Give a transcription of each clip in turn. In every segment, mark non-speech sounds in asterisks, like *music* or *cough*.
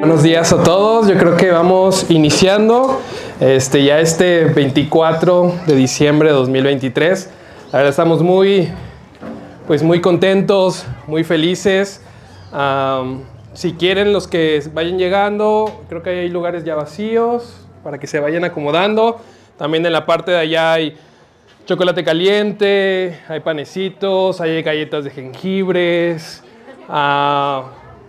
Buenos días a todos, yo creo que vamos iniciando este, ya este 24 de diciembre de 2023. La verdad estamos muy, pues muy contentos, muy felices. Si quieren los que vayan llegando, creo que hay lugares ya vacíos para que se vayan acomodando. También en la parte de allá hay chocolate caliente, hay panecitos, hay galletas de jengibres. ah,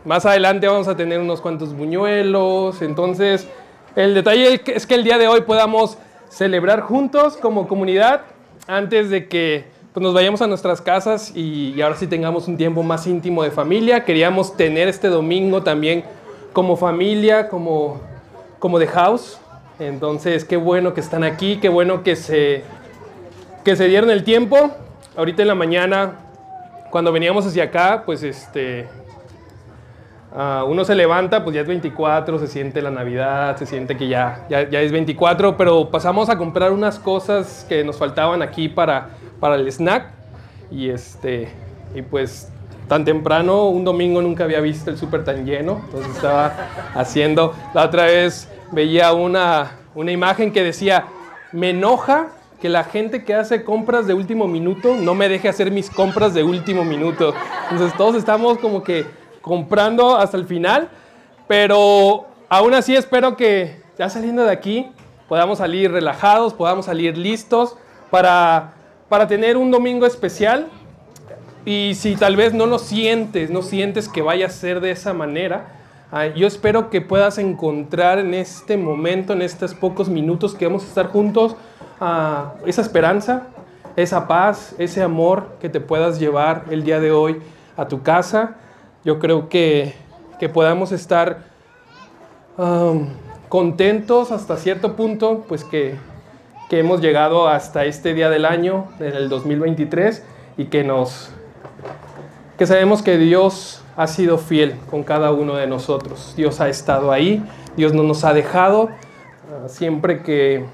más adelante vamos a tener unos cuantos buñuelos. Entonces, el detalle es que el día de hoy podamos celebrar juntos como comunidad antes de que pues, nos vayamos a nuestras casas y, y ahora sí tengamos un tiempo más íntimo de familia. Queríamos tener este domingo también como familia, como, como de house. Entonces, qué bueno que están aquí, qué bueno que se, que se dieron el tiempo. Ahorita en la mañana, cuando veníamos hacia acá, pues este, ah, uno se levanta, pues ya es 24, se siente la Navidad, se siente que ya, ya, es 24, pero pasamos a comprar unas cosas que nos faltaban aquí para, para el snack. Y, este, y pues tan temprano, un domingo nunca había visto el súper tan lleno, entonces estaba haciendo, la otra vez veía una, una imagen que decía, me enoja que la gente que hace compras de último minuto no me deje hacer mis compras de último minuto. Entonces todos estamos como que comprando hasta el final, pero aún así espero que ya saliendo de aquí podamos salir relajados, podamos salir listos para, para tener un domingo especial. Y si tal vez no lo sientes, no sientes que vaya a ser de esa manera, yo espero que puedas encontrar en este momento, en estos pocos minutos que vamos a estar juntos, ah, esa esperanza, esa paz, ese amor que te puedas llevar el día de hoy a tu casa. Yo creo que, que podamos estar contentos hasta cierto punto, pues que, que hemos llegado hasta este día del año, del 2023, y que nos que sabemos que Dios ha sido fiel con cada uno de nosotros. Dios ha estado ahí, Dios no nos ha dejado. Ah, siempre que,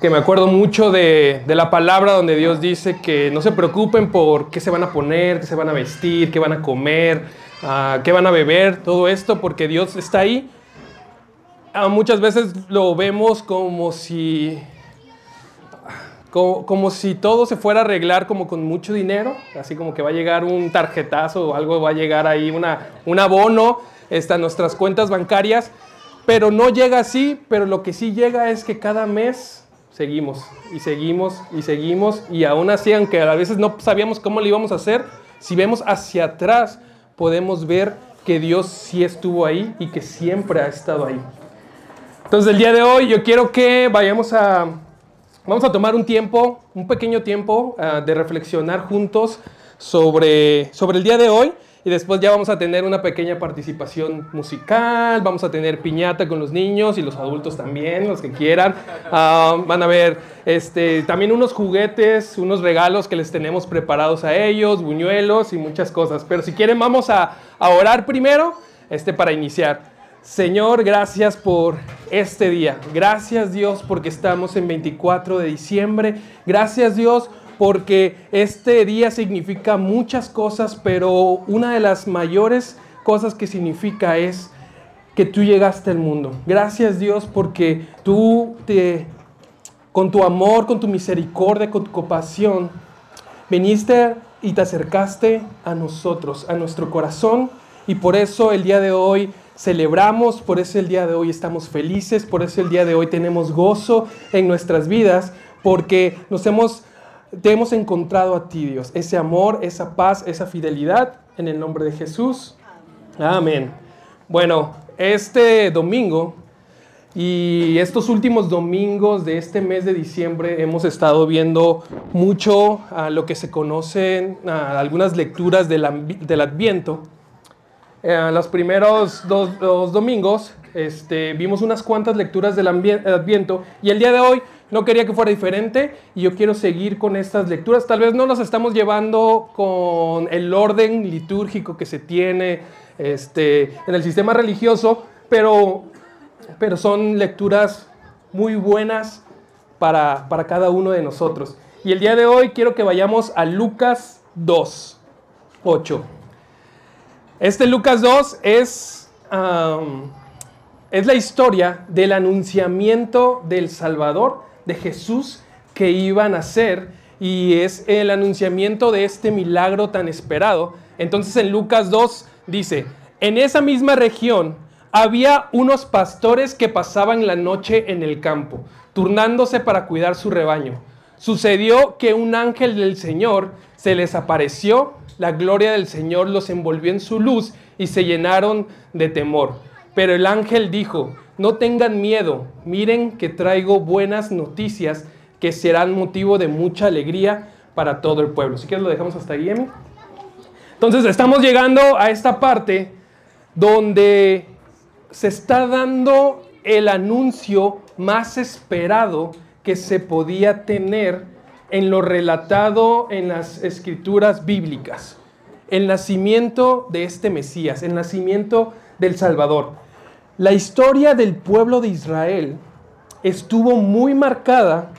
que me acuerdo mucho de, de, la palabra donde Dios dice que no se preocupen por qué se van a poner, qué se van a vestir, qué van a comer, uh, qué van a beber, todo esto, porque Dios está ahí. Uh, muchas veces lo vemos como si como, como, si todo se fuera a arreglar como con mucho dinero, así como que va a llegar un tarjetazo o algo, va a llegar ahí una, un abono este, a nuestras cuentas bancarias, pero no llega así, pero lo que sí llega es que cada mes seguimos y seguimos y seguimos y aún así, aunque a veces no sabíamos cómo lo íbamos a hacer, si vemos hacia atrás podemos ver que Dios sí estuvo ahí y que siempre ha estado ahí. Entonces el día de hoy yo quiero que vayamos a Vamos a tomar un tiempo, un pequeño tiempo uh, de reflexionar juntos sobre, sobre el día de hoy y después ya vamos a tener una pequeña participación musical, vamos a tener piñata con los niños y los adultos también, los que quieran. Uh, van a ver este, también unos juguetes, unos regalos que les tenemos preparados a ellos, buñuelos y muchas cosas. Pero si quieren vamos a, a orar primero este, para iniciar. Señor, gracias por este día. Gracias Dios porque estamos en 24 de diciembre. Gracias Dios porque este día significa muchas cosas, pero una de las mayores cosas que significa es que tú llegaste al mundo. Gracias Dios porque tú te, con tu amor, con tu misericordia, con tu compasión, viniste y te acercaste a nosotros, a nuestro corazón. Y por eso el día de hoy celebramos, por eso el día de hoy estamos felices, por eso el día de hoy tenemos gozo en nuestras vidas, porque nos hemos, te hemos encontrado a ti, Dios, ese amor, esa paz, esa fidelidad, en el nombre de Jesús. Amén. Bueno, este domingo y estos últimos domingos de este mes de diciembre hemos estado viendo mucho a lo que se conocen algunas lecturas del, del Adviento. Eh, los primeros dos, dos domingos este, vimos unas cuantas lecturas del Adviento y el día de hoy no quería que fuera diferente y yo quiero seguir con estas lecturas. Tal vez no las estamos llevando con el orden litúrgico que se tiene este, en el sistema religioso, pero, pero son lecturas muy buenas para, para cada uno de nosotros. Y el día de hoy quiero que vayamos a Lucas 2, 8. Este Lucas 2 es es la historia del anunciamiento del Salvador, de Jesús, que iba a nacer y es el anunciamiento de este milagro tan esperado. Entonces en Lucas 2 dice, en esa misma región había unos pastores que pasaban la noche en el campo, turnándose para cuidar su rebaño. Sucedió que un ángel del Señor se les apareció, la gloria del Señor los envolvió en su luz y se llenaron de temor. Pero el ángel dijo, no tengan miedo, miren que traigo buenas noticias que serán motivo de mucha alegría para todo el pueblo. Si quieres lo dejamos hasta ahí, Emi. Entonces estamos llegando a esta parte donde se está dando el anuncio más esperado que se podía tener en lo relatado en las escrituras bíblicas. El nacimiento de este Mesías, el nacimiento del Salvador. La historia del pueblo de Israel estuvo muy marcada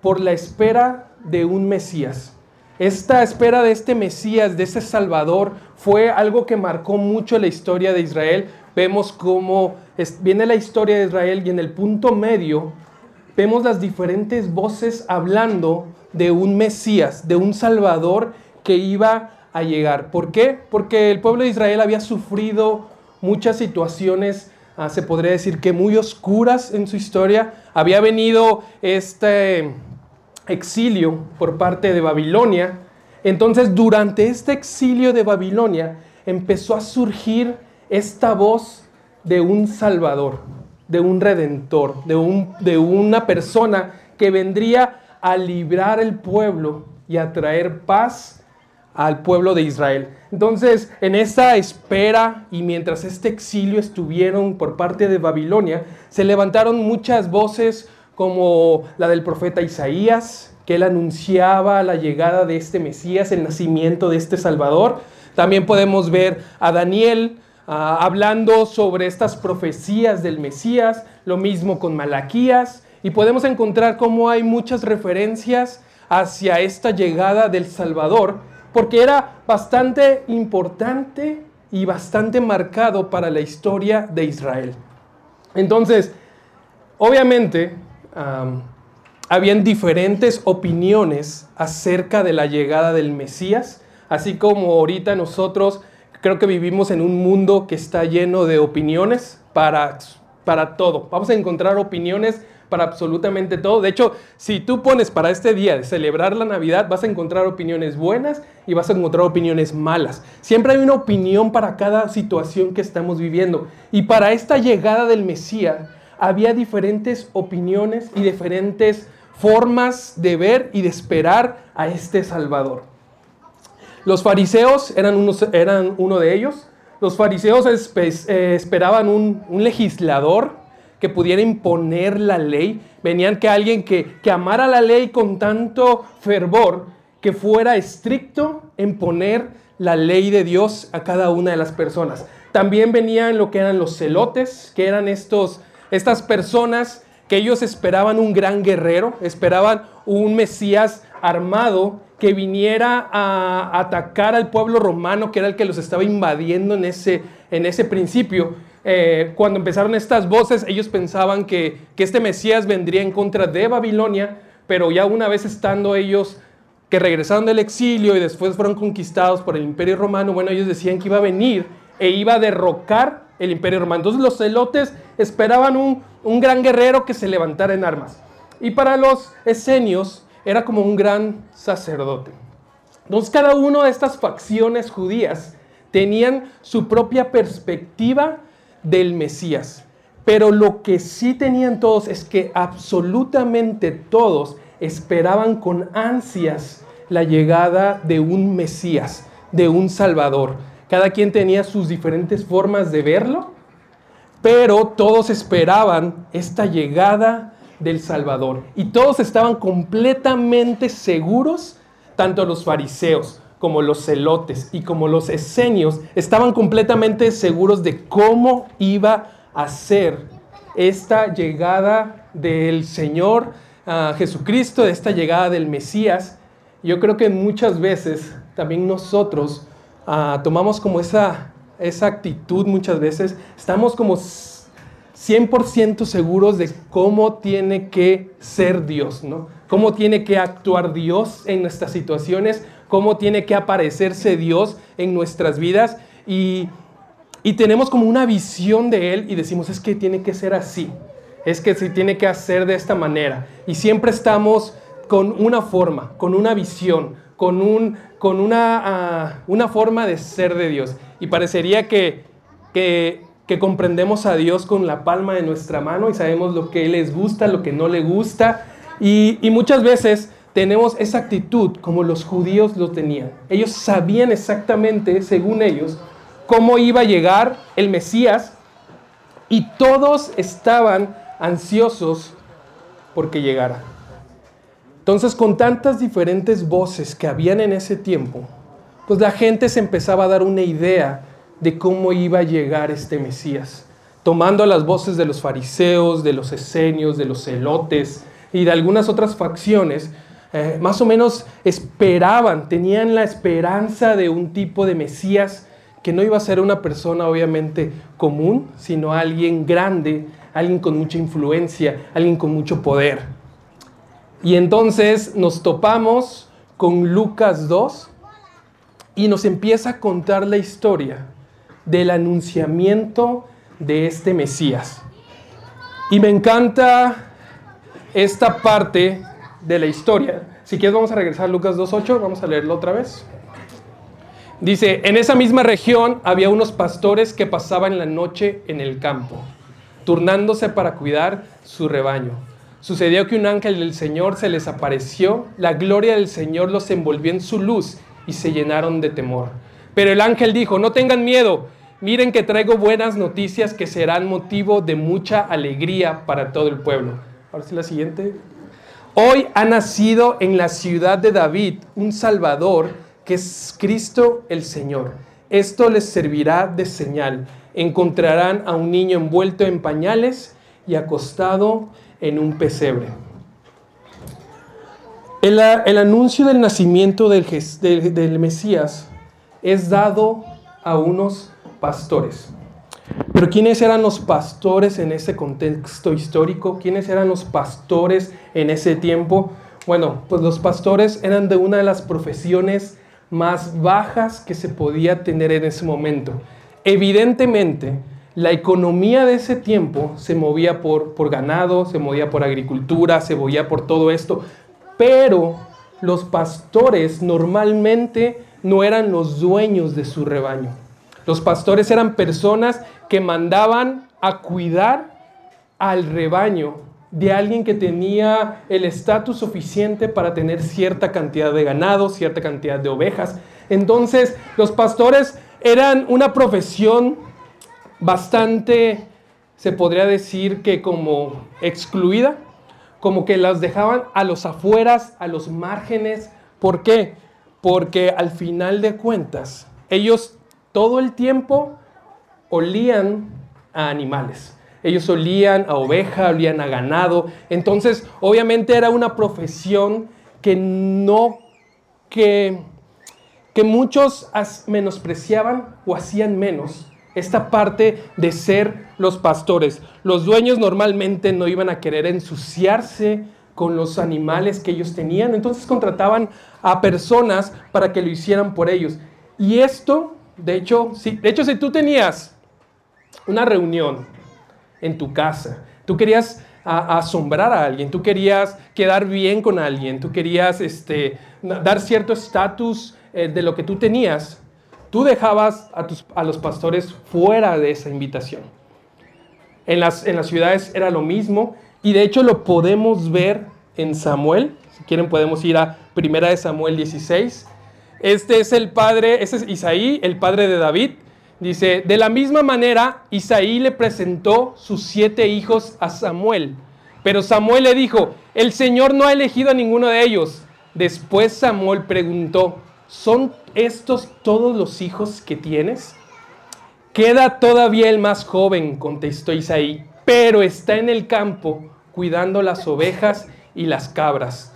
por la espera de un Mesías. Esta espera de este Mesías, de ese Salvador, fue algo que marcó mucho la historia de Israel. Vemos cómo viene la historia de Israel y en el punto medio vemos las diferentes voces hablando de un Mesías, de un Salvador que iba a llegar. ¿Por qué? Porque el pueblo de Israel había sufrido muchas situaciones, ah, se podría decir que muy oscuras en su historia. Había venido este exilio por parte de Babilonia. Entonces, durante este exilio de Babilonia, empezó a surgir esta voz de un Salvador, de un Redentor, de, un, de una persona que vendría a librar el pueblo y a traer paz al pueblo de Israel. Entonces, en esta espera y mientras este exilio estuvieron por parte de Babilonia, se levantaron muchas voces como la del profeta Isaías, que él anunciaba la llegada de este Mesías, el nacimiento de este Salvador. También podemos ver a Daniel ah, hablando sobre estas profecías del Mesías, lo mismo con Malaquías, y podemos encontrar cómo hay muchas referencias hacia esta llegada del Salvador, porque era bastante importante y bastante marcado para la historia de Israel. Entonces, obviamente, habían diferentes opiniones acerca de la llegada del Mesías, así como ahorita nosotros creo que vivimos en un mundo que está lleno de opiniones para, para todo. Vamos a encontrar opiniones para absolutamente todo. De hecho, si tú pones para este día de celebrar la Navidad, vas a encontrar opiniones buenas y vas a encontrar opiniones malas. Siempre hay una opinión para cada situación que estamos viviendo. Y para esta llegada del Mesías, había diferentes opiniones y diferentes formas de ver y de esperar a este Salvador. Los fariseos eran, unos, eran uno de ellos. Los fariseos eh, esperaban un, legislador que pudiera imponer la ley. Venían que alguien que, que amara la ley con tanto fervor que fuera estricto en poner la ley de Dios a cada una de las personas. También venían lo que eran los celotes, que eran estos estas personas que ellos esperaban un gran guerrero, esperaban un Mesías armado que viniera a atacar al pueblo romano, que era el que los estaba invadiendo en ese, en ese principio. Eh, cuando empezaron estas voces, ellos pensaban que, que este Mesías vendría en contra de Babilonia, pero ya una vez estando ellos que regresaron del exilio y después fueron conquistados por el imperio romano, bueno, ellos decían que iba a venir e iba a derrocar el imperio romano. Entonces los celotes esperaban un, un gran guerrero que se levantara en armas. Y para los esenios era como un gran sacerdote. Entonces cada una de estas facciones judías tenían su propia perspectiva del Mesías. Pero lo que sí tenían todos es que absolutamente todos esperaban con ansias la llegada de un Mesías, de un Salvador. Cada quien tenía sus diferentes formas de verlo, pero todos esperaban esta llegada del Salvador. Y todos estaban completamente seguros, tanto los fariseos como los celotes y como los esenios, estaban completamente seguros de cómo iba a ser esta llegada del Señor ah, Jesucristo, esta llegada del Mesías. Yo creo que muchas veces también nosotros Ah, tomamos como esa, esa actitud muchas veces, estamos como 100% seguros de cómo tiene que ser Dios, ¿no? Cómo tiene que actuar Dios en nuestras situaciones, cómo tiene que aparecerse Dios en nuestras vidas y, y tenemos como una visión de Él y decimos, es que tiene que ser así, es que se tiene que hacer de esta manera. Y siempre estamos con una forma, con una visión, con, un, con una, ah, una forma de ser de Dios. Y parecería que, que, que comprendemos a Dios con la palma de nuestra mano y sabemos lo que les gusta, lo que no le gusta. Y, y muchas veces tenemos esa actitud como los judíos lo tenían. Ellos sabían exactamente, según ellos, cómo iba a llegar el Mesías y todos estaban ansiosos porque llegara. Entonces, con tantas diferentes voces que habían en ese tiempo, pues la gente se empezaba a dar una idea de cómo iba a llegar este Mesías, tomando las voces de los fariseos, de los esenios, de los celotes y de algunas otras facciones, eh, más o menos esperaban, tenían la esperanza de un tipo de Mesías que no iba a ser una persona obviamente común, sino alguien grande, alguien con mucha influencia, alguien con mucho poder. Y entonces nos topamos con Lucas 2 y nos empieza a contar la historia del anunciamiento de este Mesías. Y me encanta esta parte de la historia. Si quieres vamos a regresar a Lucas 2.8, vamos a leerlo otra vez. Dice, en esa misma región había unos pastores que pasaban la noche en el campo, turnándose para cuidar su rebaño. Sucedió que un ángel del Señor se les apareció, la gloria del Señor los envolvió en su luz y se llenaron de temor. Pero el ángel dijo, no tengan miedo, miren que traigo buenas noticias que serán motivo de mucha alegría para todo el pueblo. Ahora sí la siguiente. Hoy ha nacido en la ciudad de David un Salvador que es Cristo el Señor. Esto les servirá de señal. Encontrarán a un niño envuelto en pañales y acostado en un pesebre. El, anuncio del nacimiento del, Mesías es dado a unos pastores. Pero ¿quiénes eran los pastores en ese contexto histórico? ¿Quiénes eran los pastores en ese tiempo? Bueno, pues los pastores eran de una de las profesiones más bajas que se podía tener en ese momento. Evidentemente, la economía de ese tiempo se movía por, por ganado, se movía por agricultura, se movía por todo esto, pero los pastores normalmente no eran los dueños de su rebaño. Los pastores eran personas que mandaban a cuidar al rebaño de alguien que tenía el estatus suficiente para tener cierta cantidad de ganado, cierta cantidad de ovejas. Entonces, los pastores eran una profesión bastante, se podría decir que como excluida, como que las dejaban a los afueras, a los márgenes. ¿Por qué? Porque al final de cuentas, ellos todo el tiempo olían a animales. Ellos olían a oveja, olían a ganado. Entonces, obviamente era una profesión que no, que, que muchos menospreciaban o hacían menos esta parte de ser los pastores. Los dueños normalmente no iban a querer ensuciarse con los animales que ellos tenían, entonces contrataban a personas para que lo hicieran por ellos. Y esto, de hecho, si, de hecho, si tú tenías una reunión en tu casa, tú querías asombrar a alguien, tú querías quedar bien con alguien, tú querías este, dar cierto estatus eh, de lo que tú tenías, tú dejabas a, los pastores fuera de esa invitación. En las, en las ciudades era lo mismo y de hecho lo podemos ver en Samuel. Si quieren podemos ir a Primera de Samuel 16. Este es el padre, este es Isaí, el padre de David. Dice, de la misma manera, Isaí le presentó sus siete hijos a Samuel. Pero Samuel le dijo, el Señor no ha elegido a ninguno de ellos. Después Samuel preguntó, ¿son estos todos los hijos que tienes? Queda todavía el más joven, contestó Isaí, pero está en el campo cuidando las ovejas y las cabras.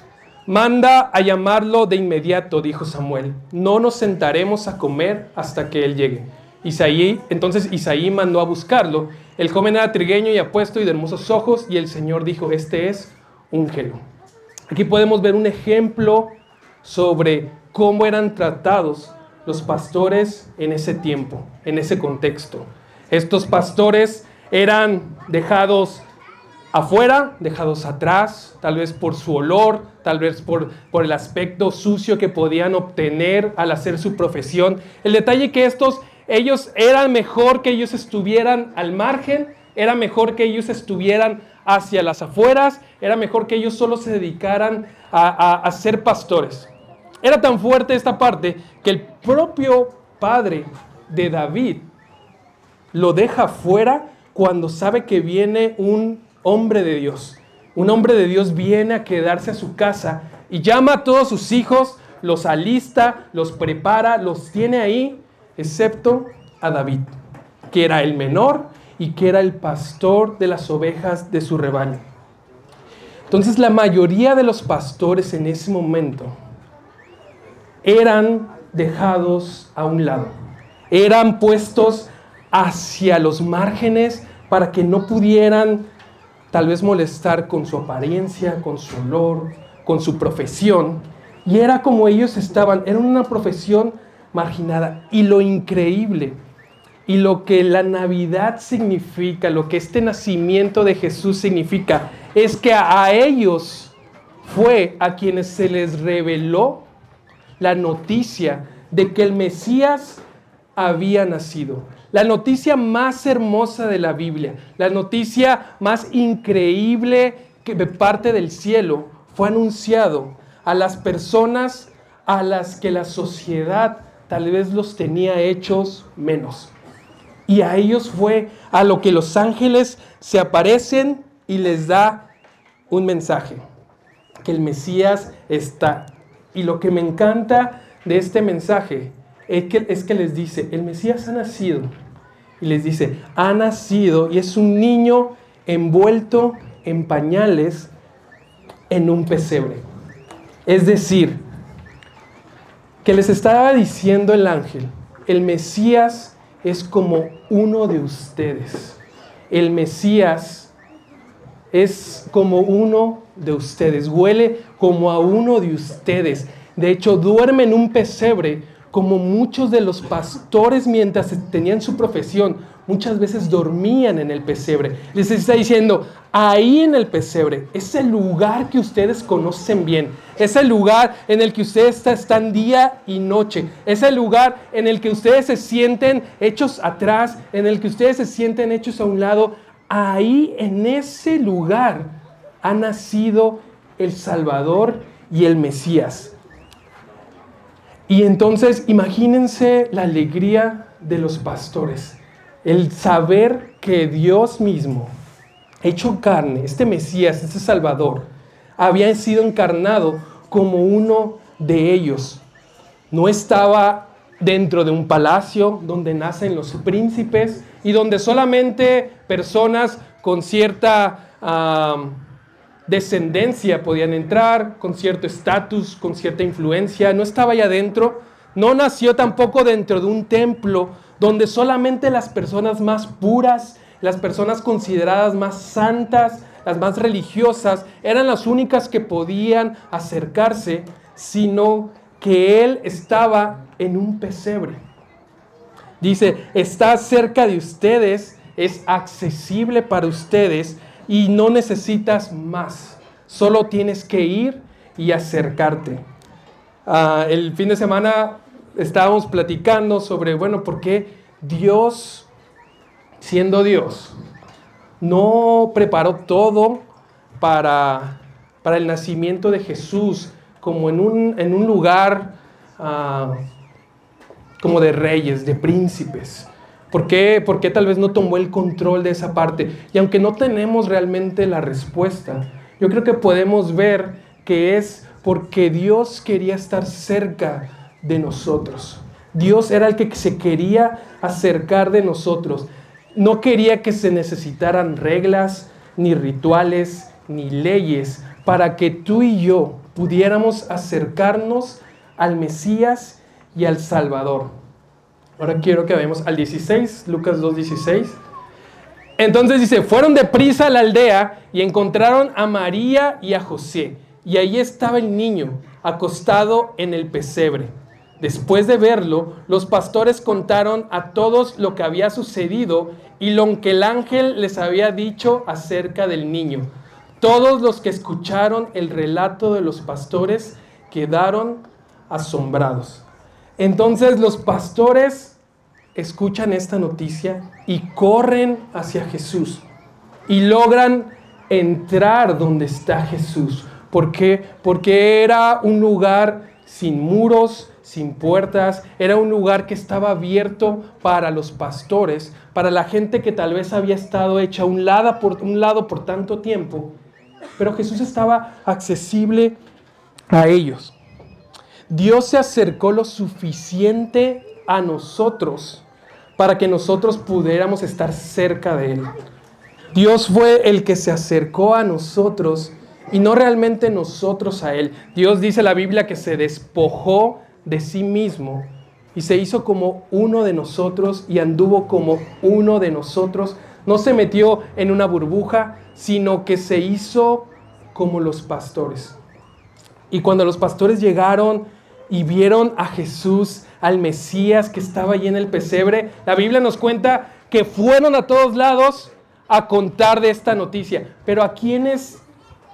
Manda a llamarlo de inmediato, dijo Samuel. No nos sentaremos a comer hasta que él llegue. Isaí, entonces Isaí mandó a buscarlo. El joven era trigueño y apuesto y de hermosos ojos, y el Señor dijo, este es úngelo. Aquí podemos ver un ejemplo sobre cómo eran tratados los pastores en ese tiempo, en ese contexto. Estos pastores eran dejados afuera, dejados atrás, tal vez por su olor, tal vez por, por el aspecto sucio que podían obtener al hacer su profesión. El detalle que estos, ellos eran mejor que ellos estuvieran al margen, era mejor que ellos estuvieran hacia las afueras, era mejor que ellos solo se dedicaran a, a ser pastores. Era tan fuerte esta parte que el propio padre de David lo deja fuera cuando sabe que viene un hombre de Dios. Un hombre de Dios viene a quedarse a su casa y llama a todos sus hijos, los alista, los prepara, los tiene ahí, excepto a David, que era el menor y que era el pastor de las ovejas de su rebaño. Entonces la mayoría de los pastores en ese momento eran dejados a un lado, eran puestos hacia los márgenes para que no pudieran tal vez molestar con su apariencia, con su olor, con su profesión. Y era como ellos estaban, era una profesión marginada. Y lo increíble, y lo que la Navidad significa, lo que este nacimiento de Jesús significa, es que a ellos fue a quienes se les reveló la noticia de que el Mesías había nacido. La noticia más hermosa de la Biblia, la noticia más increíble que de parte del cielo fue anunciado a las personas a las que la sociedad tal vez los tenía hechos menos. Y a ellos fue a lo que los ángeles se aparecen y les da un mensaje, que el Mesías está. Y lo que me encanta de este mensaje es que, es que les dice, el Mesías ha nacido y les dice, ha nacido y es un niño envuelto en pañales en un pesebre. Es decir, que les estaba diciendo el ángel, el Mesías es como uno de ustedes. El Mesías es como uno de ustedes, huele como a uno de ustedes. De hecho, duerme en un pesebre como muchos de los pastores mientras tenían su profesión, muchas veces dormían en el pesebre. Les está diciendo, ahí en el pesebre, ese lugar que ustedes conocen bien, ese lugar en el que ustedes están día y noche, ese lugar en el que ustedes se sienten hechos atrás, en el que ustedes se sienten hechos a un lado, ahí en ese lugar ha nacido el Salvador y el Mesías. Y entonces imagínense la alegría de los pastores, el saber que Dios mismo, hecho carne, este Mesías, este Salvador, había sido encarnado como uno de ellos. No estaba dentro de un palacio donde nacen los príncipes y donde solamente personas con cierta descendencia podían entrar, con cierto estatus, con cierta influencia, no estaba allá adentro, no nació tampoco dentro de un templo donde solamente las personas más puras, las personas consideradas más santas, las más religiosas, eran las únicas que podían acercarse, sino que él estaba en un pesebre. Dice, está cerca de ustedes, es accesible para ustedes y no necesitas más. Solo tienes que ir y acercarte. Ah, el fin de semana estábamos platicando sobre, bueno, ¿por qué Dios, siendo Dios, no preparó todo para, para el nacimiento de Jesús como en un, en un lugar ah, como de reyes, de príncipes? ¿Por qué? ¿Por qué tal vez no tomó el control de esa parte? Y aunque no tenemos realmente la respuesta, yo creo que podemos ver que es porque Dios quería estar cerca de nosotros. Dios era el que se quería acercar de nosotros. No quería que se necesitaran reglas, ni rituales, ni leyes para que tú y yo pudiéramos acercarnos al Mesías y al Salvador. Ahora quiero que vayamos al 16, Lucas 2.16. Entonces dice, fueron deprisa a la aldea y encontraron a María y a José. Y ahí estaba el niño, acostado en el pesebre. Después de verlo, los pastores contaron a todos lo que había sucedido y lo que el ángel les había dicho acerca del niño. Todos los que escucharon el relato de los pastores quedaron asombrados. Entonces los pastores escuchan esta noticia y corren hacia Jesús y logran entrar donde está Jesús. ¿Por qué? Porque era un lugar sin muros, sin puertas, era un lugar que estaba abierto para los pastores, para la gente que tal vez había estado hecha un lado por, un lado por tanto tiempo, pero Jesús estaba accesible a ellos. Dios se acercó lo suficiente a nosotros para que nosotros pudiéramos estar cerca de Él. Dios fue el que se acercó a nosotros y no realmente nosotros a Él. Dios dice la Biblia que se despojó de sí mismo y se hizo como uno de nosotros y anduvo como uno de nosotros. No se metió en una burbuja, sino que se hizo como los pastores. Y cuando los pastores llegaron y vieron a Jesús, al Mesías que estaba allí en el pesebre, la Biblia nos cuenta que fueron a todos lados a contar de esta noticia. Pero ¿a quiénes,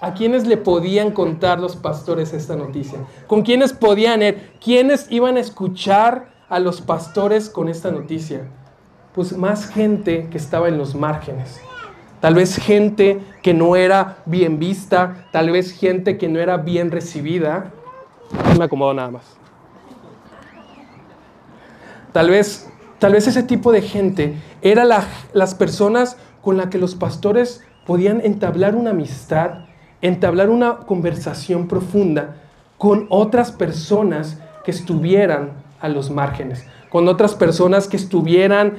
a quiénes le podían contar los pastores esta noticia? ¿Con quiénes podían ir? ¿Quiénes iban a escuchar a los pastores con esta noticia? Pues más gente que estaba en los márgenes. Tal vez gente que no era bien vista, tal vez gente que no era bien recibida. Me acomodo nada más. Tal vez, tal vez ese tipo de gente era las personas con las que los pastores podían entablar una amistad, entablar una conversación profunda con otras personas que estuvieran a los márgenes, con otras personas que estuvieran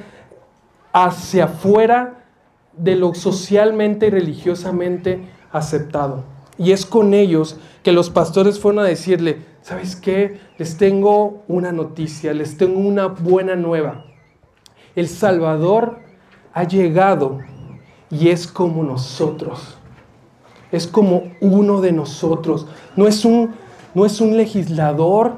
hacia afuera de lo socialmente y religiosamente aceptado. Y es con ellos que los pastores fueron a decirle, ¿sabes qué? Les tengo una noticia, les tengo una buena nueva. El Salvador ha llegado y es como nosotros. Es como uno de nosotros. No es un, no es un legislador,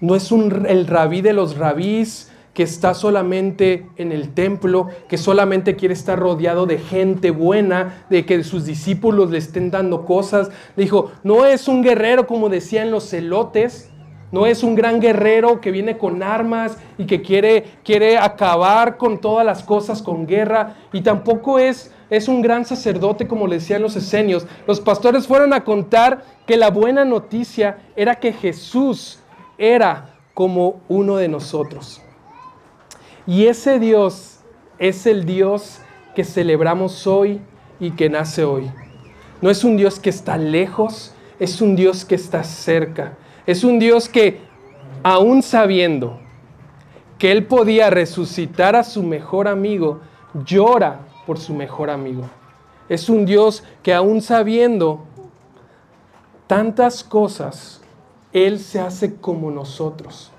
no es un, el rabí de los rabís, que está solamente en el templo, que solamente quiere estar rodeado de gente buena, de que sus discípulos le estén dando cosas. Dijo, no es un guerrero como decían los celotes, no es un gran guerrero que viene con armas y que quiere, quiere acabar con todas las cosas con guerra, y tampoco es, es un gran sacerdote como le decían los esenios. Los pastores fueron a contar que la buena noticia era que Jesús era como uno de nosotros. Y ese Dios es el Dios que celebramos hoy y que nace hoy. No es un Dios que está lejos, es un Dios que está cerca. Es un Dios que, aún sabiendo que Él podía resucitar a su mejor amigo, llora por su mejor amigo. Es un Dios que aún sabiendo tantas cosas, Él se hace como nosotros.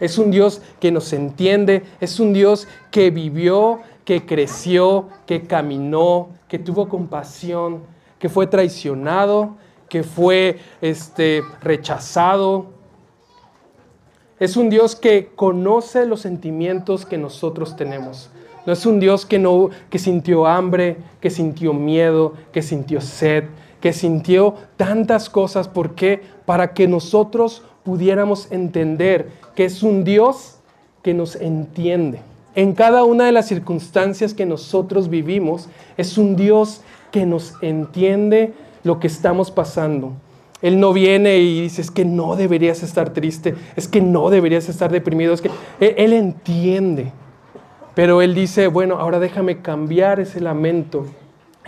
Es un Dios que nos entiende, es un Dios que vivió, que creció, que caminó, que tuvo compasión, que fue traicionado, que fue este, rechazado. Es un Dios que conoce los sentimientos que nosotros tenemos. No es un Dios que, no, que sintió hambre, que sintió miedo, que sintió sed, que sintió tantas cosas. ¿Por qué? Para que nosotros pudiéramos entender que es un Dios que nos entiende. En cada una de las circunstancias que nosotros vivimos, es un Dios que nos entiende lo que estamos pasando. Él no viene y dice, es que no deberías estar triste, es que no deberías estar deprimido, es que Él entiende. Pero Él dice, bueno, ahora déjame cambiar ese lamento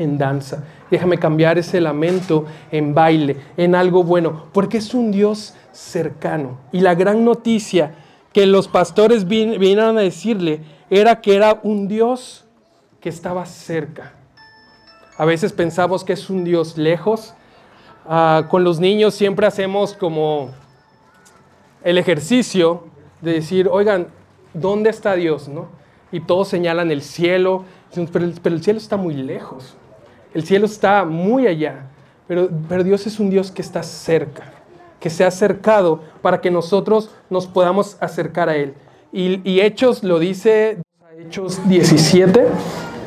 en danza, déjame cambiar ese lamento en baile, en algo bueno, porque es un Dios cercano. Y la gran noticia que los pastores vinieron a decirle era que era un Dios que estaba cerca. A veces pensamos que es un Dios lejos. Ah, con los niños siempre hacemos como el ejercicio de decir, oigan, ¿dónde está Dios? ¿no? Y todos señalan el cielo, pero el, pero el cielo está muy lejos. El cielo está muy allá. Pero, Dios es un Dios que está cerca, que se ha acercado para que nosotros nos podamos acercar a Él. Y, y Hechos lo dice, Hechos 17,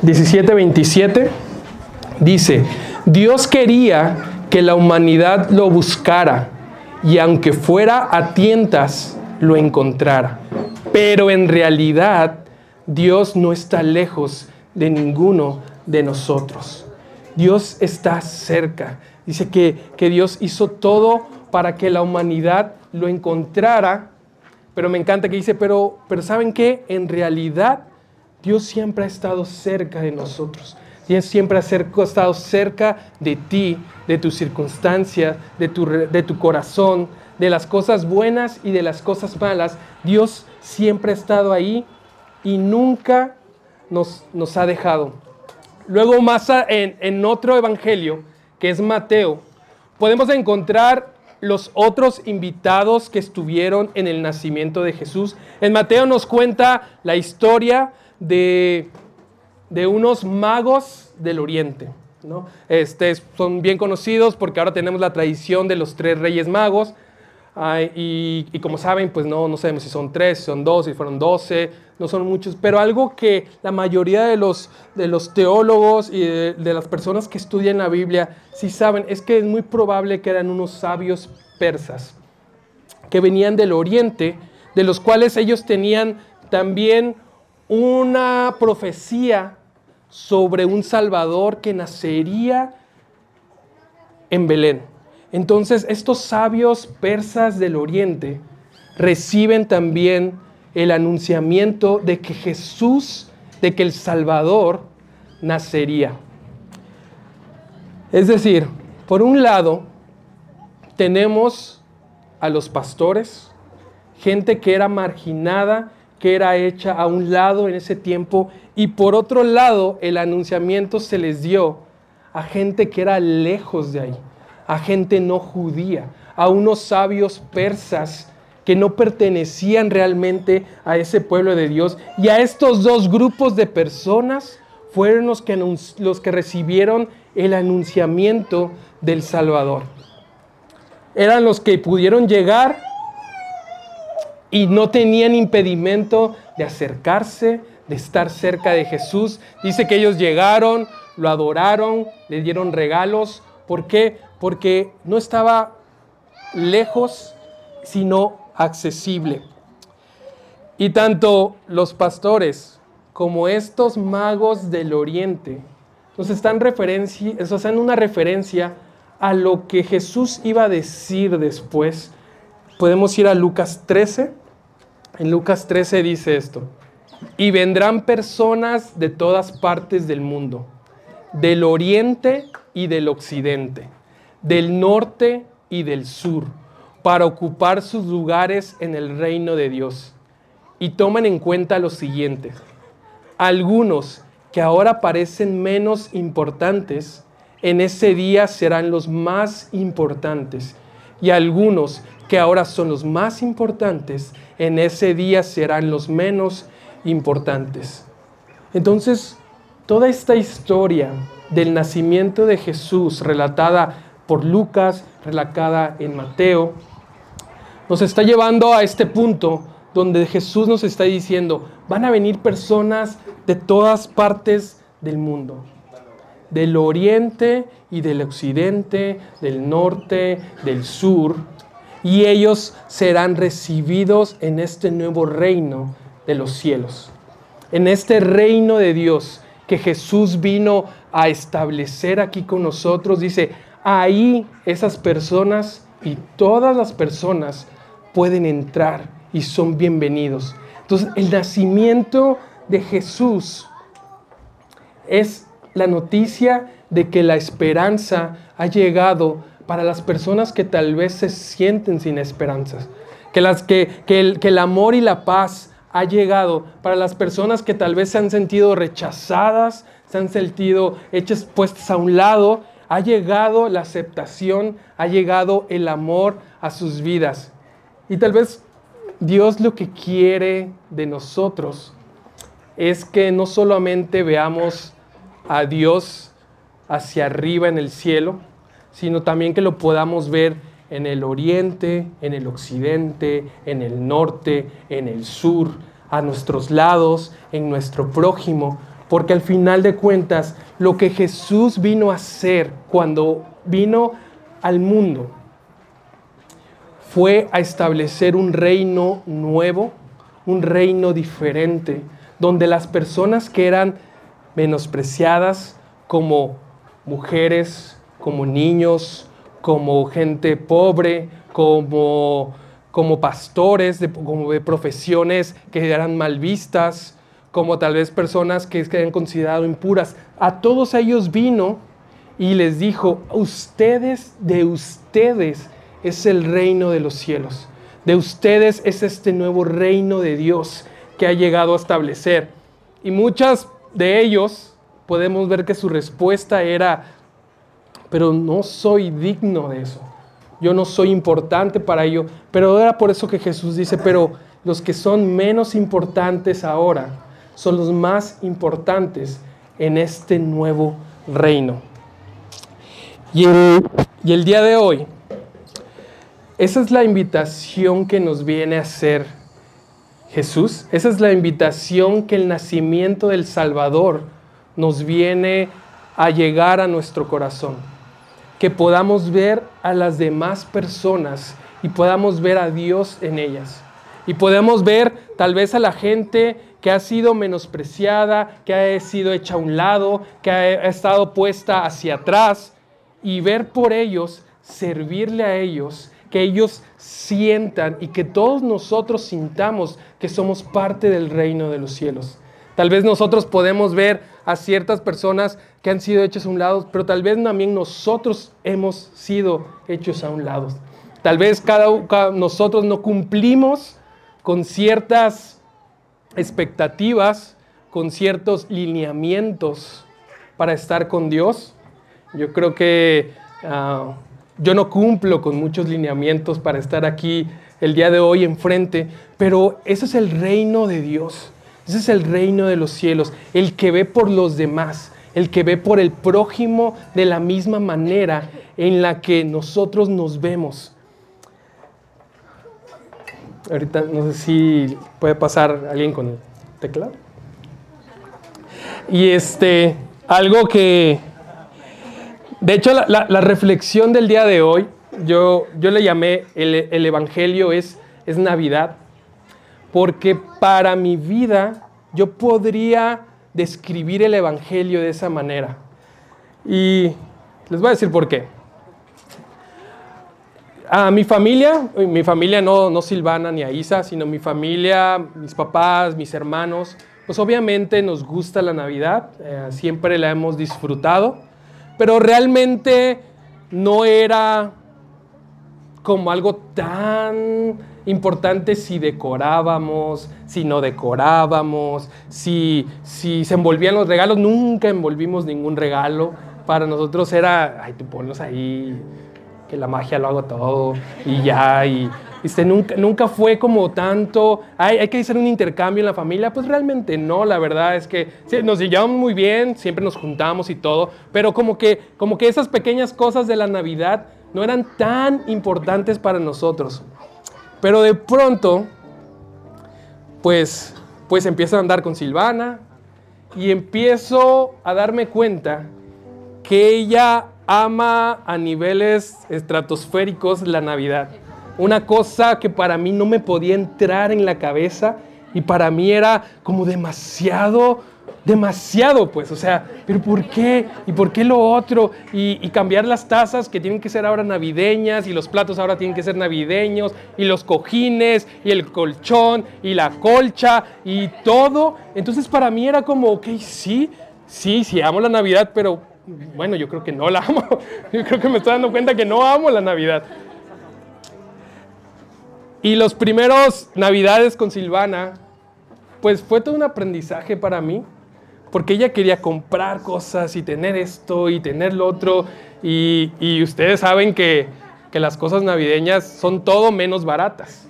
17, 27, dice, Dios quería que la humanidad lo buscara y aunque fuera a tientas, lo encontrara. Pero en realidad, Dios no está lejos de ninguno de nosotros. Dios está cerca. Dice que, que Dios hizo todo para que la humanidad lo encontrara. Pero me encanta que dice, pero, pero ¿saben qué? En realidad, Dios siempre ha estado cerca de nosotros. Dios siempre ha estado cerca de ti, de tus circunstancias, de tu, de tu corazón, de las cosas buenas y de las cosas malas. Dios siempre ha estado ahí y nunca nos, nos ha dejado. Luego más en, otro evangelio, que es Mateo, podemos encontrar los otros invitados que estuvieron en el nacimiento de Jesús. En Mateo nos cuenta la historia de de unos magos del oriente. ¿no? Este, son bien conocidos porque ahora tenemos la tradición de los tres reyes magos. Y, como saben, pues no, no sabemos si son tres, si son dos, si fueron doce, no son muchos, pero algo que la mayoría de los, de los teólogos y de, de, las personas que estudian la Biblia sí saben, es que es muy probable que eran unos sabios persas que venían del oriente, de los cuales ellos tenían también una profecía sobre un Salvador que nacería en Belén. Entonces estos sabios persas del oriente reciben también el anunciamiento de que Jesús, de que el Salvador nacería. Es decir, por un lado, tenemos a los pastores, gente que era marginada que era hecha a un lado en ese tiempo y por otro lado el anunciamiento se les dio a gente que era lejos de ahí, a gente no judía, a unos sabios persas que no pertenecían realmente a ese pueblo de Dios. Y a estos dos grupos de personas fueron los que, los que recibieron el anunciamiento del Salvador. Eran los que pudieron llegar y no tenían impedimento de acercarse, de estar cerca de Jesús. Dice que ellos llegaron, lo adoraron, le dieron regalos. ¿Por qué? Porque no estaba lejos, sino accesible. Y tanto los pastores como estos magos del oriente nos están hacen una referencia a lo que Jesús iba a decir después. Podemos ir a Lucas 13, en Lucas 13 dice esto, y vendrán personas de todas partes del mundo, del oriente y del occidente, del norte y del sur, para ocupar sus lugares en el reino de Dios. Y tomen en cuenta lo siguiente, algunos que ahora parecen menos importantes, en ese día serán los más importantes, y algunos que ahora son los más importantes, en ese día serán los menos importantes. Entonces, toda esta historia del nacimiento de Jesús, relatada por Lucas, relatada en Mateo, nos está llevando a este punto donde Jesús nos está diciendo, van a venir personas de todas partes del mundo, del oriente y del occidente, del norte, del sur, y ellos serán recibidos en este nuevo reino de los cielos, en este reino de Dios que Jesús vino a establecer aquí con nosotros. Dice, ahí esas personas y todas las personas pueden entrar y son bienvenidos. Entonces, el nacimiento de Jesús es la noticia de que la esperanza ha llegado para las personas que tal vez se sienten sin esperanzas, que, las, que, que, el, que el amor y la paz ha llegado para las personas que tal vez se han sentido rechazadas, se han sentido hechas puestas a un lado, ha llegado la aceptación, ha llegado el amor a sus vidas. Y tal vez Dios lo que quiere de nosotros es que no solamente veamos a Dios hacia arriba en el cielo, sino también que lo podamos ver en el oriente, en el occidente, en el norte, en el sur, a nuestros lados, en nuestro prójimo, porque al final de cuentas lo que Jesús vino a hacer cuando vino al mundo fue a establecer un reino nuevo, un reino diferente, donde las personas que eran menospreciadas como mujeres, como niños, como gente pobre, como, como pastores, como de profesiones que eran mal vistas, como tal vez personas que, que eran consideradas impuras. A todos ellos vino y les dijo, ustedes, de ustedes es el reino de los cielos. De ustedes es este nuevo reino de Dios que ha llegado a establecer. Y muchas de ellos podemos ver que su respuesta era, pero no soy digno de eso. Yo no soy importante para ello. Pero era por eso que Jesús dice, pero los que son menos importantes ahora son los más importantes en este nuevo reino. Y el, y el día de hoy, esa es la invitación que nos viene a hacer Jesús. Esa es la invitación que el nacimiento del Salvador nos viene a llegar a nuestro corazón. Que podamos ver a las demás personas y podamos ver a Dios en ellas. Y podemos ver tal vez a la gente que ha sido menospreciada, que ha sido hecha a un lado, que ha estado puesta hacia atrás y ver por ellos, servirle a ellos que ellos sientan y que todos nosotros sintamos que somos parte del reino de los cielos. Tal vez nosotros podemos ver a ciertas personas que han sido hechas a un lado, pero tal vez también nosotros hemos sido hechos a un lado. Tal vez cada, nosotros no cumplimos con ciertas expectativas, con ciertos lineamientos para estar con Dios. Yo creo que ah, yo no cumplo con muchos lineamientos para estar aquí el día de hoy enfrente, pero ese es el reino de Dios. Ese es el reino de los cielos, el que ve por los demás, el que ve por el prójimo de la misma manera en la que nosotros nos vemos. Ahorita no sé si puede pasar alguien con el teclado. Y este, algo que de hecho, la, reflexión del día de hoy, yo, yo le llamé el, Evangelio es, es Navidad, porque para mi vida yo podría describir el Evangelio de esa manera. Y les voy a decir por qué. A mi familia, mi familia no, no Silvana ni a sino mi familia, mis papás, mis hermanos, pues obviamente nos gusta la Navidad, eh, siempre la hemos disfrutado pero realmente no era como algo tan importante si decorábamos, si no decorábamos, si, si se envolvían los regalos. Nunca envolvimos ningún regalo. Para nosotros era, ay, tú ponlos ahí, que la magia lo hago todo y ya, y, nunca, nunca fue como tanto, hay, hay que hacer un intercambio en la familia. Pues realmente no, la verdad es que nos llevamos muy bien, siempre nos juntamos y todo, pero como que, como que esas pequeñas cosas de la Navidad no eran tan importantes para nosotros. Pero de pronto, pues, pues empiezo a andar con Silvana y empiezo a darme cuenta que ella ama a niveles estratosféricos la Navidad una cosa que para mí no me podía entrar en la cabeza y para mí era como demasiado, demasiado, pues, o sea, pero ¿por qué? ¿Y por qué lo otro? Y, cambiar las tazas que tienen que ser ahora navideñas y los platos ahora tienen que ser navideños y los cojines y el colchón y la colcha y todo. Entonces para mí era como, ok, sí, sí, sí, amo la Navidad, pero bueno, yo creo que no la amo. *laughs* Yo creo que me estoy dando cuenta que no amo la Navidad. Y los primeros navidades con Silvana, pues fue todo un aprendizaje para mí, porque ella quería comprar cosas y tener esto y tener lo otro, y, ustedes saben que, que las cosas navideñas son todo menos baratas.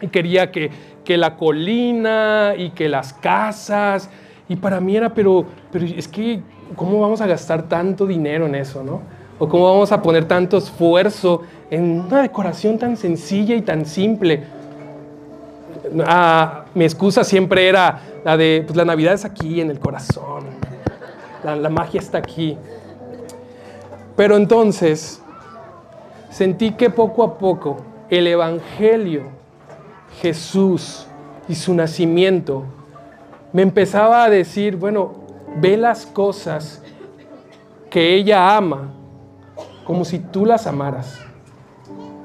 y quería que, que la colina y que las casas. Y para mí era, pero, pero es que, ¿cómo vamos a gastar tanto dinero en eso, no? ¿O cómo vamos a poner tanto esfuerzo en una decoración tan sencilla y tan simple? Ah, mi excusa siempre era la de, pues la Navidad es aquí, en el corazón. La, la magia está aquí. Pero entonces sentí que poco a poco el Evangelio, Jesús y su nacimiento, me empezaba a decir, bueno, ve las cosas que ella ama como si tú las amaras.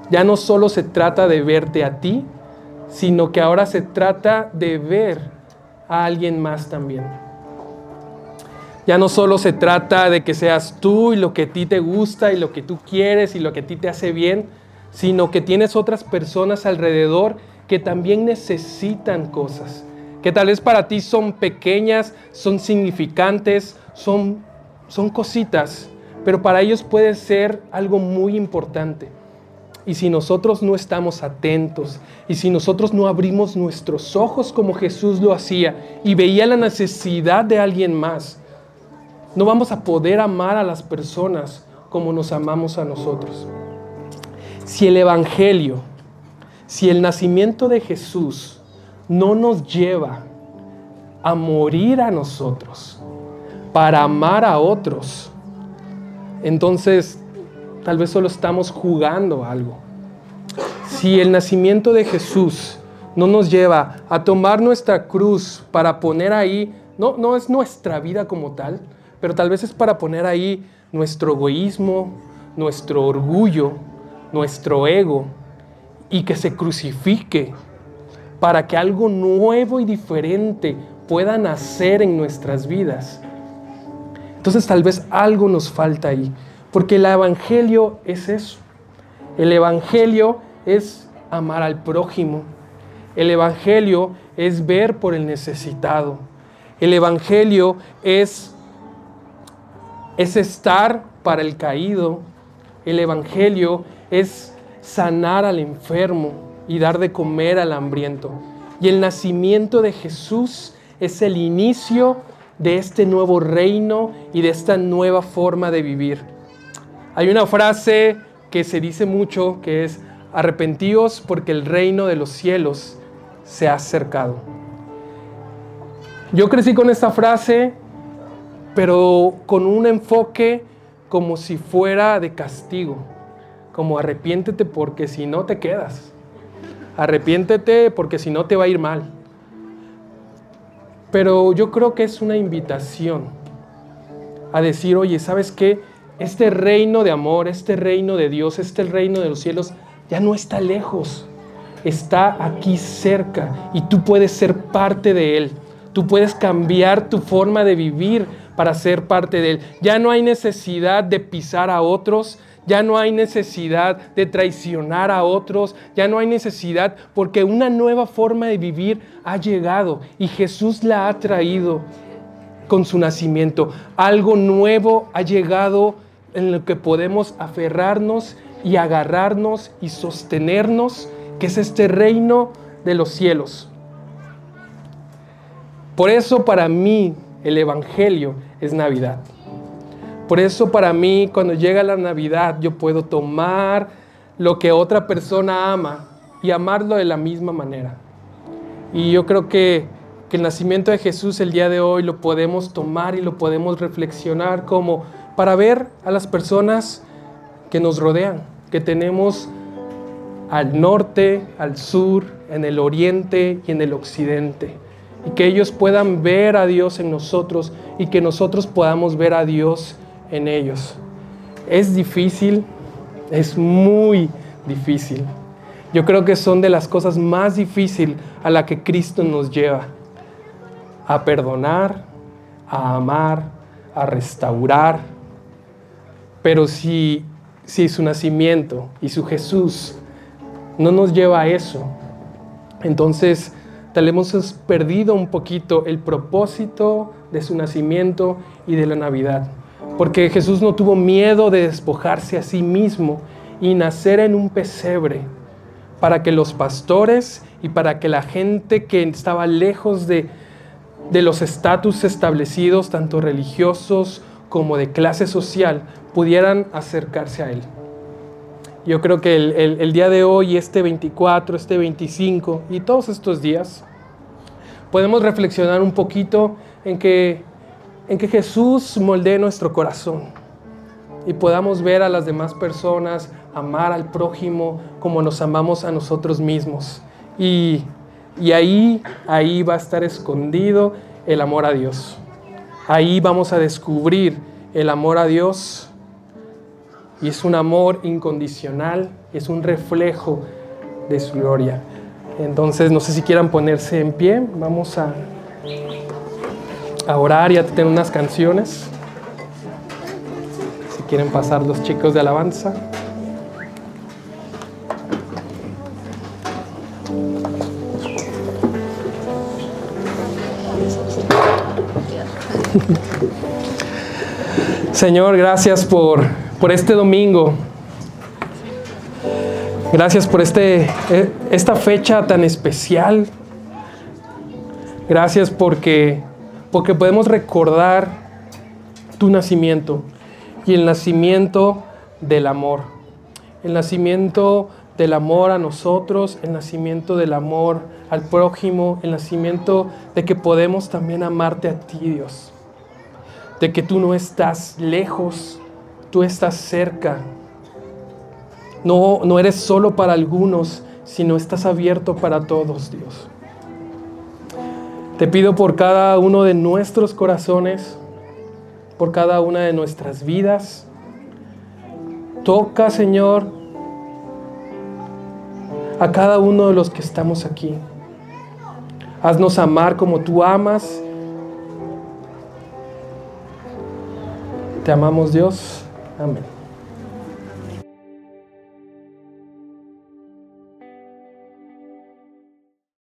Ya no solo se trata de verte a ti, sino que ahora se trata de ver a alguien más también. Ya no solo se trata de que seas tú y lo que a ti te gusta y lo que tú quieres y lo que a ti te hace bien, sino que tienes otras personas alrededor que también necesitan cosas, que tal vez para ti son pequeñas, son significantes, son, son cositas, pero para ellos puede ser algo muy importante. Y si nosotros no estamos atentos y si nosotros no abrimos nuestros ojos como Jesús lo hacía y veía la necesidad de alguien más, no vamos a poder amar a las personas como nos amamos a nosotros. Si el Evangelio, si el nacimiento de Jesús no nos lleva a morir a nosotros para amar a otros, entonces tal vez solo estamos jugando algo. Si el nacimiento de Jesús no nos lleva a tomar nuestra cruz para poner ahí, no, no es nuestra vida como tal, pero tal vez es para poner ahí nuestro egoísmo, nuestro orgullo, nuestro ego, y que se crucifique para que algo nuevo y diferente pueda nacer en nuestras vidas. Entonces tal vez algo nos falta ahí, porque el Evangelio es eso. El Evangelio es amar al prójimo. El Evangelio es ver por el necesitado. El Evangelio es es estar para el caído. El Evangelio es sanar al enfermo y dar de comer al hambriento. Y el nacimiento de Jesús es el inicio de este nuevo reino y de esta nueva forma de vivir. Hay una frase que se dice mucho que es, arrepentíos porque el reino de los cielos se ha acercado. Yo crecí con esta frase pero con un enfoque como si fuera de castigo, como arrepiéntete porque si no te quedas, arrepiéntete porque si no te va a ir mal. Pero yo creo que es una invitación a decir, oye, ¿sabes qué? Este reino de amor, este reino de Dios, este reino de los cielos, ya no está lejos, está aquí cerca y tú puedes ser parte de él. Tú puedes cambiar tu forma de vivir para ser parte de Él. Ya no hay necesidad de pisar a otros, ya no hay necesidad de traicionar a otros, ya no hay necesidad porque una nueva forma de vivir ha llegado y Jesús la ha traído con su nacimiento. Algo nuevo ha llegado en lo que podemos aferrarnos y agarrarnos y sostenernos, que es este reino de los cielos. Por eso para mí el Evangelio es Navidad. Por eso para mí cuando llega la Navidad yo puedo tomar lo que otra persona ama y amarlo de la misma manera. Y yo creo que, el nacimiento de Jesús el día de hoy lo podemos tomar y lo podemos reflexionar como para ver a las personas que nos rodean, que tenemos al norte, al sur, en el oriente y en el occidente y que ellos puedan ver a Dios en nosotros y que nosotros podamos ver a Dios en ellos. Es difícil, es muy difícil. Yo creo que son de las cosas más difíciles a la que Cristo nos lleva. A perdonar, a amar, a restaurar. Pero si, si su nacimiento y su Jesús no nos lleva a eso, entonces tal hemos perdido un poquito el propósito de su nacimiento y de la Navidad. Porque Jesús no tuvo miedo de despojarse a sí mismo y nacer en un pesebre para que los pastores y para que la gente que estaba lejos de, de los estatus establecidos, tanto religiosos como de clase social, pudieran acercarse a Él. Yo creo que el, día de hoy, este 24, este 25 y todos estos días, podemos reflexionar un poquito en que, en que Jesús moldee nuestro corazón y podamos ver a las demás personas, amar al prójimo como nos amamos a nosotros mismos. Y, y ahí, ahí va a estar escondido el amor a Dios. Ahí vamos a descubrir el amor a Dios y es un amor incondicional, es un reflejo de su gloria. Entonces, no sé si quieran ponerse en pie, vamos a, a orar y a tener unas canciones. Si quieren pasar los chicos de alabanza. Señor, gracias por por este domingo. Gracias por este, eh, esta fecha tan especial. Gracias porque, porque podemos recordar tu nacimiento y el nacimiento del amor. El nacimiento del amor a nosotros, el nacimiento del amor al prójimo, el nacimiento de que podemos también amarte a ti, Dios. De que tú no estás lejos, tú estás cerca. No, no eres solo para algunos, sino estás abierto para todos, Dios. Te pido por cada uno de nuestros corazones, por cada una de nuestras vidas. Toca, Señor, a cada uno de los que estamos aquí. Haznos amar como tú amas. Te amamos, Dios. Amén.